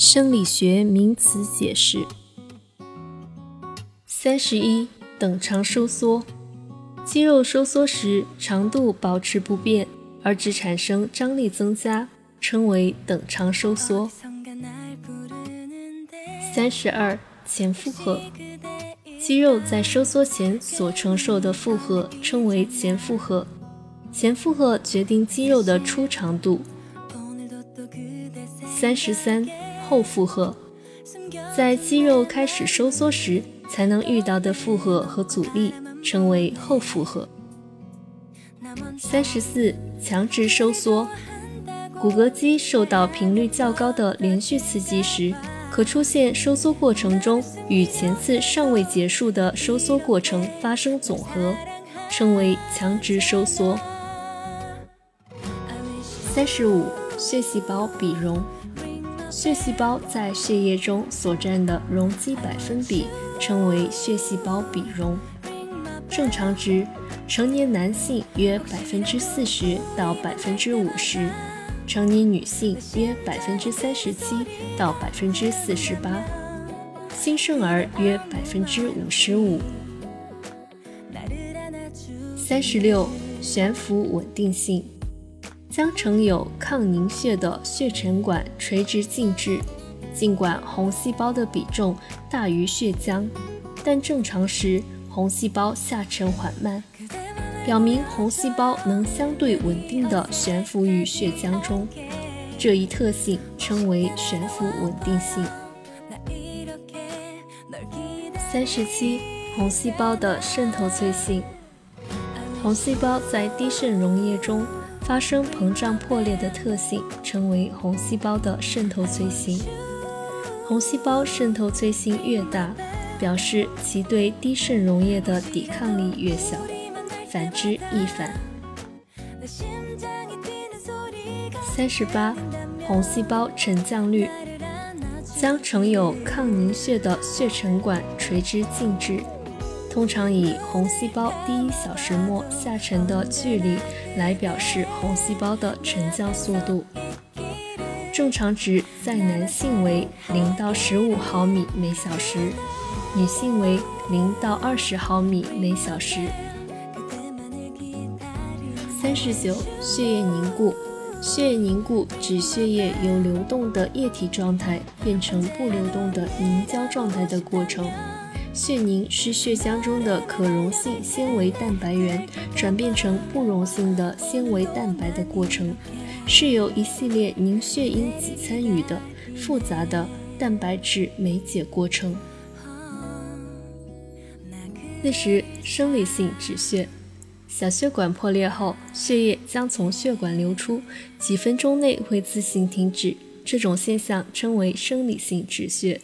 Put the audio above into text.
生理学名词解释。三十一，等长收缩。肌肉收缩时，长度保持不变，而只产生张力增加，称为等长收缩。三十二，前负荷。肌肉在收缩前所承受的负荷称为前负荷，前负荷决定肌肉的初长度。三十三。后负荷，在肌肉开始收缩时才能遇到的负荷和阻力，称为后负荷。三十四，强直收缩，骨骼肌受到频率较高的连续刺激时，可出现收缩过程中与前次尚未结束的收缩过程发生总和，称为强直收缩。三十五，血细胞比容。血细胞在血液中所占的容积百分比称为血细胞比容。正常值，成年男性约百分之四十到百分之五十，成年女性约百分之三十七到百分之四十八，新生儿约百分之五十五。三十六，悬浮稳定性。将呈有抗凝血的血沉管垂直静置，尽管红细胞的比重大于血浆，但正常时红细胞下沉缓慢，表明红细胞能相对稳定地悬浮于血浆中。这一特性称为悬浮稳定性。三十七，红细胞的渗透脆性。红细胞在低渗溶液中。发生膨胀破裂的特性称为红细胞的渗透脆性。红细胞渗透脆性越大，表示其对低渗溶液的抵抗力越小，反之亦反。三十八，红细胞沉降率，将盛有抗凝血的血沉管垂直静置。通常以红细胞第一小时末下沉的距离来表示红细胞的沉降速度。正常值在男性为零到十五毫米每小时，女性为零到二十毫米每小时。三十九，血液凝固。血液凝固指血液由流动的液体状态变成不流动的凝胶状态的过程。血凝是血浆中的可溶性纤维蛋白原转变成不溶性的纤维蛋白的过程，是由一系列凝血因子参与的复杂的蛋白质酶解过程。四十，生理性止血。小血管破裂后，血液将从血管流出，几分钟内会自行停止，这种现象称为生理性止血。